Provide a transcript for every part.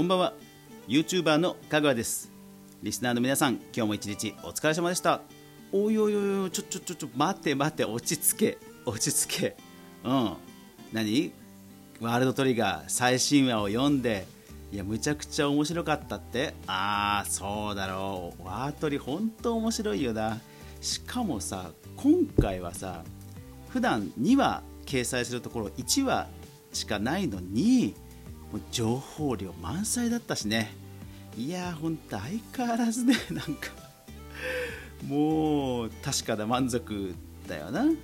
こんばんは。YouTuber の香川です。リスナーの皆さん今日も一日お疲れ様でした。おいおいおいおいちょちょちょちょ待って待って落ち着け。落ち着け。うん。何？ワールドトリガー最新話を読んで。いやむちゃくちゃ面白かったって。ああそうだろう。ワートリ本当面白いよな。しかもさ今回はさ普段2話掲載するところ1話しかないのにう情報量満載だったしね。いやーほんと相変わらずね なんか。もう確かな満足だよな。うん。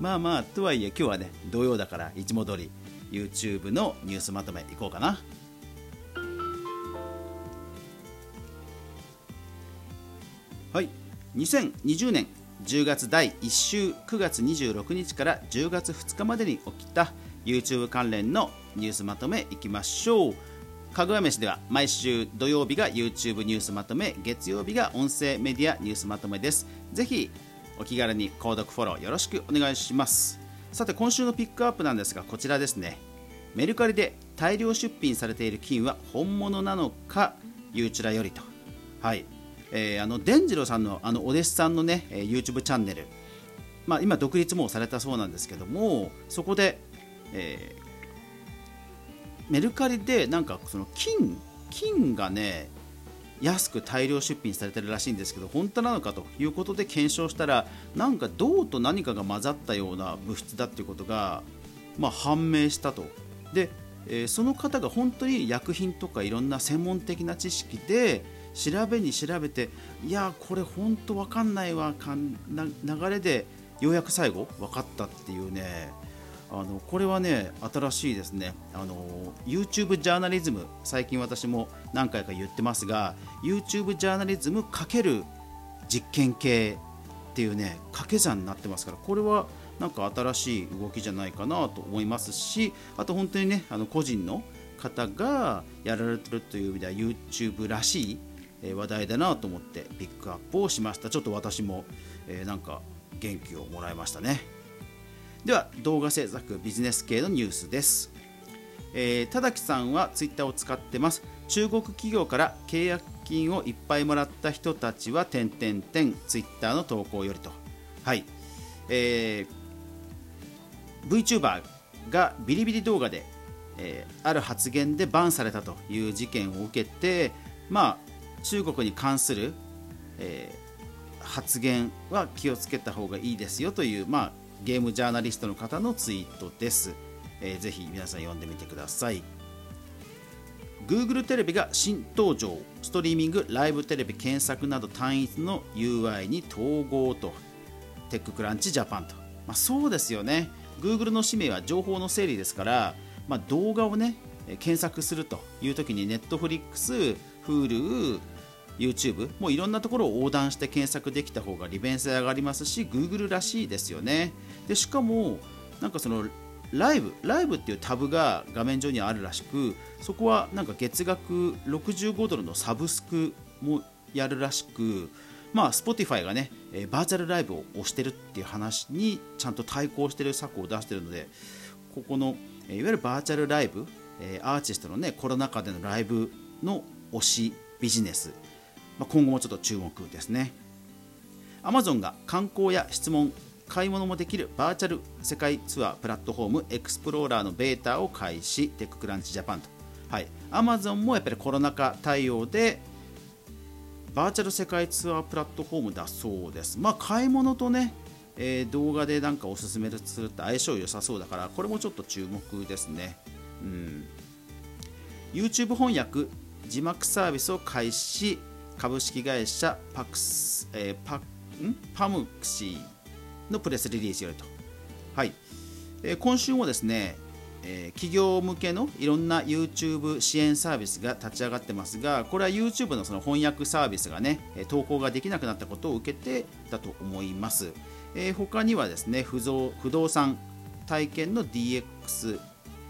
まあまあとはいえ今日はね土曜だからいつも通り YouTube のニュースまとめいこうかな。はい。2020年10月第1週9月26日から10月2日までに起きた YouTube 関連のニュースまとめいきましょう。かぐや飯では毎週土曜日が YouTube ニュースまとめ月曜日が音声メディアニュースまとめです。ぜひお気軽に購読フォローよろしくお願いします。さて今週のピックアップなんですがこちらですね。メルカリで大量出品されている金は本物なのかゆうちらよりと。はい。えー、あの伝次郎さんのあのお弟子さんのね、えー、YouTube チャンネル、まあ、今独立もされたそうなんですけどもそこで、えー、メルカリでなんかその金金がね安く大量出品されてるらしいんですけど本当なのかということで検証したらなんか銅と何かが混ざったような物質だっていうことが、まあ、判明したと。で、えー、その方が本当に薬品とかいろんな専門的な知識で調べに調べていやこれ本当わかんないわかん流れでようやく最後分かったっていうねあのこれはね新しいですね。あの YouTube ジャーナリズム最近私も何回か言ってますが YouTube ジャーナリズム×実験系っていうね掛け算になってますからこれはなんか新しい動きじゃないかなと思いますしあと本当にねあの個人の方がやられてるという意味では YouTube らしい話題だなと思ってピックアップをしました。ちょっと私も、えー、なんか元気をもらいましたね。では動画制作ビジネス系のニュースです、えー、田崎さんはツイッターを使ってます。中国企業から契約金をいっぱいもらった人たちは点々点ツイッターの投稿よりと。はい、えー、VTuber がビリビリ動画で、えー、ある発言でバンされたという事件を受けてまあ中国に関する、えー、発言は気をつけた方がいいですよという、まあ、ゲームジャーナリストの方のツイートです、えー、ぜひ皆さん読んでみてください。Google テレビが新登場ストリーミングライブテレビ検索など単一の UI に統合と。テッククランチジャパンと、まあ、そうですよね。Google の使命は情報の整理ですから、まあ、動画をね検索するという時に Netflix、Hulu、YouTube もういろんなところを横断して検索できた方が利便性上がりますし Google らしいですよね。でしかもなんかそのライブライブっていうタブが画面上にあるらしくそこはなんか月額65ドルのサブスクもやるらしくまあ Spotify がねバーチャルライブを推してるっていう話にちゃんと対抗してる策を出してるのでここのいわゆるバーチャルライブアーティストのねコロナ禍でのライブの推しビジネスまあ、今後もちょっと注目ですね。Amazon が観光や質問買い物もできるバーチャル世界ツアープラットフォームエクスプローラーのベータを開始テッククランチジャパンと、はい、Amazon もやっぱりコロナ禍対応でバーチャル世界ツアープラットフォームだそうです。まあ買い物とね、えー、動画でなんかおすすめするって相性良さそうだからこれもちょっと注目ですね。うん。YouTube 翻訳字幕サービスを開始。株式会社パクス、えー、パん？パムクシーのプレスリリースよりと、はい。えー、今週もですね、えー、企業向けのいろんな YouTube 支援サービスが立ち上がってますがこれは YouTube のその翻訳サービスがね投稿ができなくなったことを受けてだと思います、えー、他にはですね不不動産体験の DX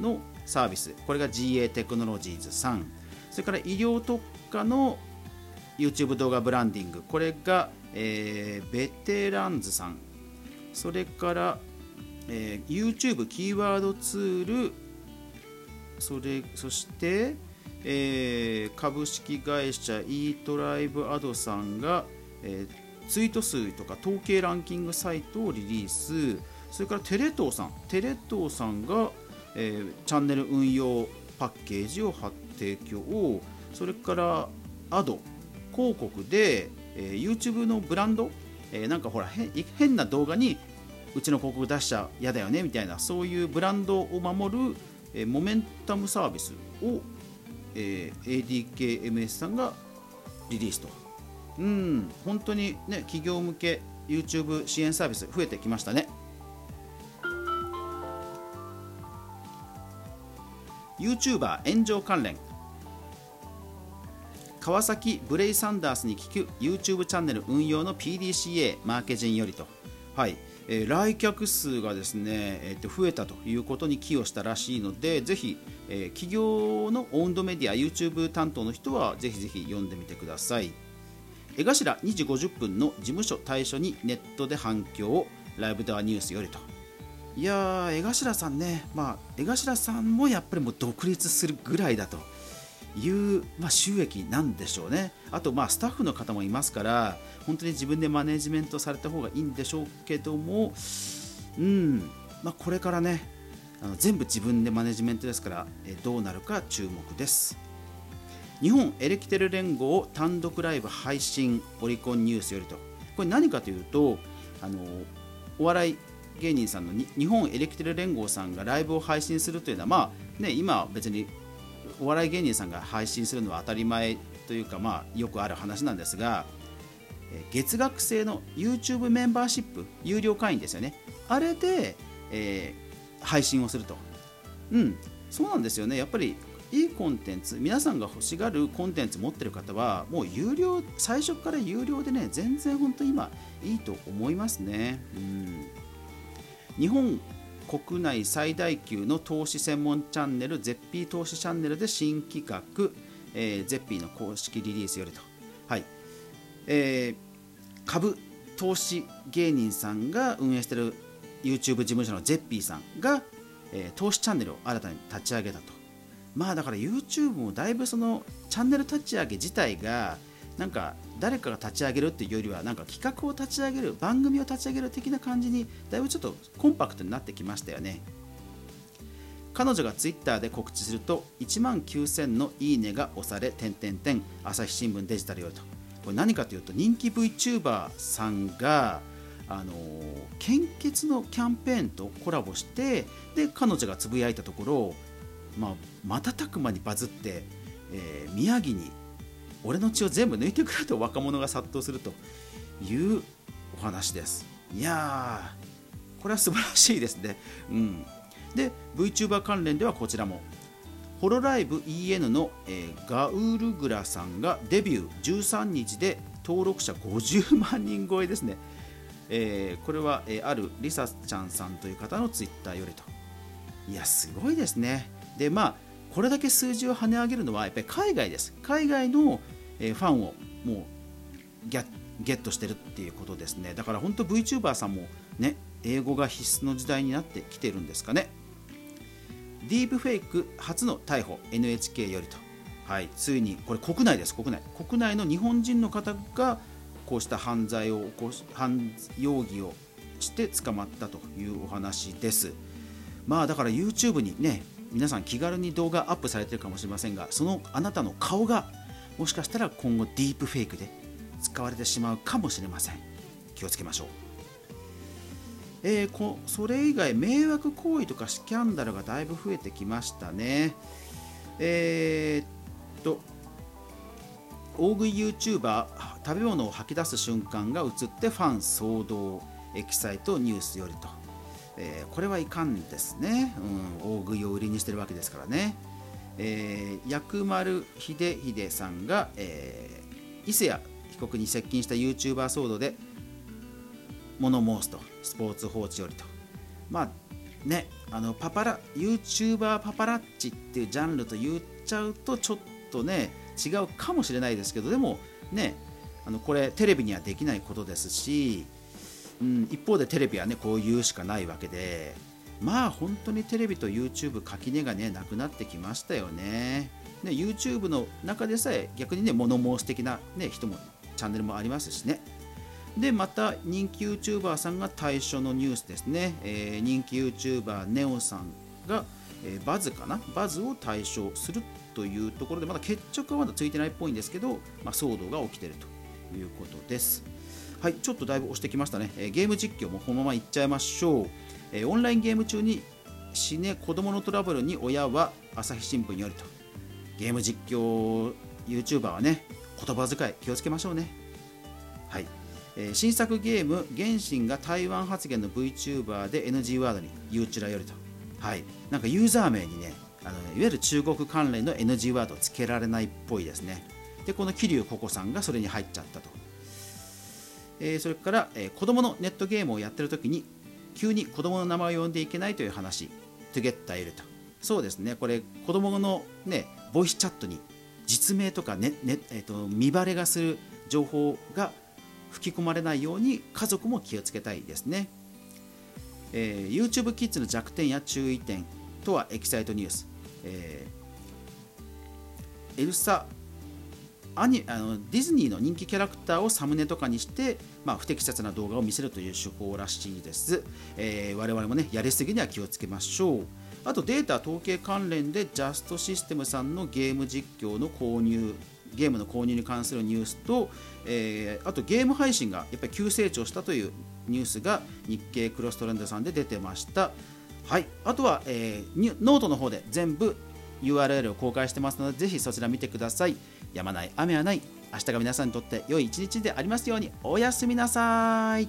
のサービス。これが GA テクノロジーズ3それから医療特化の YouTube 動画ブランディング。これが、えー、ベテランズさん。それから、えー、YouTube キーワードツール。それそして、えー、株式会社 e トライブアドさんが、えー、ツイート数とか統計ランキングサイトをリリース。それからテレ東さん。テレ東さんが、えー、チャンネル運用パッケージを発提供。それからアド。広告で、えー、YouTube のブランド、えー、なんかほら変な動画にうちの広告出しちゃ嫌だよねみたいなそういうブランドを守る、えー、モメンタムサービスを、えー、ADKMS さんがリリースと。うん本当にね企業向け YouTube 支援サービス増えてきましたね。YouTuber 炎上関連。川崎ブレイサンダースに聞く YouTube チャンネル運用の PDCA マーケジンよりと、はい。えー、来客数がですね、えー、と増えたということに寄与したらしいのでぜひ、えー、企業のオウンドメディア YouTube 担当の人はぜひぜひ読んでみてください。江頭2時50分の事務所対処にネットで反響をライブドアニュースよりと。いや江頭さんね。まあ江頭さんもやっぱりもう独立するぐらいだと。いう、まあ、収益なんでしょうね。あと、まあ、スタッフの方もいますから、本当に自分でマネジメントされた方がいいんでしょうけども、うんまあ、これからね、あの全部自分でマネジメントですから、えどうなるか注目です。日本エレキテル連合単独ライブ配信オリコンニュースよりと、これ何かというと、あのお笑い芸人さんの日本エレキテル連合さんがライブを配信するというのは、まあね、今別にお笑い芸人さんが配信するのは当たり前というか、まあ、よくある話なんですが月額制の YouTube メンバーシップ有料会員ですよね。あれで、えー、配信をすると。うん。そうなんですよね。やっぱりいいコンテンツ皆さんが欲しがるコンテンツ持ってる方はもう有料最初から有料でね全然本当今いいと思いますね。うん。日本国内最大級の投資専門チャンネル、ゼッピー投資チャンネルで新企画、えー、ゼッピーの公式リリースよりと、はいえー、株投資芸人さんが運営している YouTube 事務所のゼッピーさんが、えー、投資チャンネルを新たに立ち上げたと。まあだから YouTube もだいぶそのチャンネル立ち上げ自体がなんか誰かが立ち上げるっていうよりはなんか企画を立ち上げる番組を立ち上げる的な感じにだいぶちょっとコンパクトになってきましたよね。彼女がツイッターで告知すると1万9000のいいねが押され点々点朝日新聞デジタルよと。これ何かというと人気 VTuber さんがあの献血のキャンペーンとコラボしてで彼女がつぶやいたところ、まあ、瞬く間にバズって、えー、宮城に俺の血を全部抜いてくれと若者が殺到するというお話です。いやーこれは素晴らしいですね。うん。で VTuber 関連ではこちらも。ホロライブ EN の、えー、ガウルグラさんがデビュー。13日で登録者50万人超えですね、えー、これは、えー、あるリサちゃんさんという方のツイッターよりと。いやすごいですね。でまあこれだけ数字を跳ね上げるのはやっぱり海外です。海外のファンをもうゲットしてるっていうことですね。だから本当 VTuber さんもね英語が必須の時代になってきてるんですかね。ディープフェイク初の逮捕 NHK よりと、はい、ついにこれ国内です国内。国内の日本人の方がこうした犯罪を起こし犯容疑をして捕まったというお話です。まあだから YouTube にね皆さん気軽に動画アップされてるかもしれませんがそのあなたの顔がもしかしたら今後ディープフェイクで使われてしまうかもしれません。気をつけましょう。えー、こそれ以外迷惑行為とかスキャンダルがだいぶ増えてきましたね。えー、っと大食い YouTuber 食べ物を吐き出す瞬間が映ってファン騒動エキサイトニュースよりと。えー、これはいかんですね、うん、大食いを売りにしてるわけですからね、えー、薬丸秀秀さんが、えー、伊勢谷被告に接近した YouTuber 騒動で物申すと。スポーツ報知よりと。まあねあのパパラ YouTuber パパラッチっていうジャンルと言っちゃうとちょっとね違うかもしれないですけどでもねあのこれテレビにはできないことですしうん、一方でテレビはねこう言うしかないわけでまあ本当にテレビと YouTube 垣根がねなくなってきましたよね。ね YouTube の中でさえ逆にね物申す的な、ね、人もチャンネルもありますしね。でまた人気 YouTuber さんが対象のニュースですね、えー、人気 YouTuber ネオさんが、えー、バズかな？バズを対象するというところでまだ決着はまだついてないっぽいんですけど、まあ、騒動が起きているということですはいちょっとだいぶ押してきましたね、え、ゲーム実況もこのままいっちゃいましょう、えオンラインゲーム中に死ね子供のトラブルに親は朝日新聞よると。ゲーム実況 YouTuber はね言葉遣い気をつけましょうね。はい。えー、新作ゲーム「原神」が台湾発言の VTuber で NG ワードにユーチュラよりと、はい、なんかユーザー名にねあのいわゆる中国関連の NG ワードをつけられないっぽいですね。でこの桐生ココさんがそれに入っちゃったと、えー、それから、えー、子供のネットゲームをやってる時に急に子供の名前を呼んでいけないという話トゥゲッタいると。そうですね。これ子供のねボイスチャットに実名とかね、ねえーと見バレがする情報が吹き込まれないように家族も気をつけたいですね、えー、YouTube キッズの弱点や注意点とはエキサイトニュース、えー、エルサアニあのディズニーの人気キャラクターをサムネとかにして、まあ、不適切な動画を見せるという手法らしいです、えー、我々もねやりすぎには気をつけましょうあとデータ統計関連でジャストシステムさんのゲーム実況の購入ゲームの購入に関するニュースと、えー、あとゲーム配信がやっぱり急成長したというニュースが日経クロストレンドさんで出てました。はい、あとは、えー、ノートの方で全部 URL を公開してますので、ぜひそちら見てください。やまない、雨はない。明日が皆さんにとって良い一日でありますように、おやすみなさい。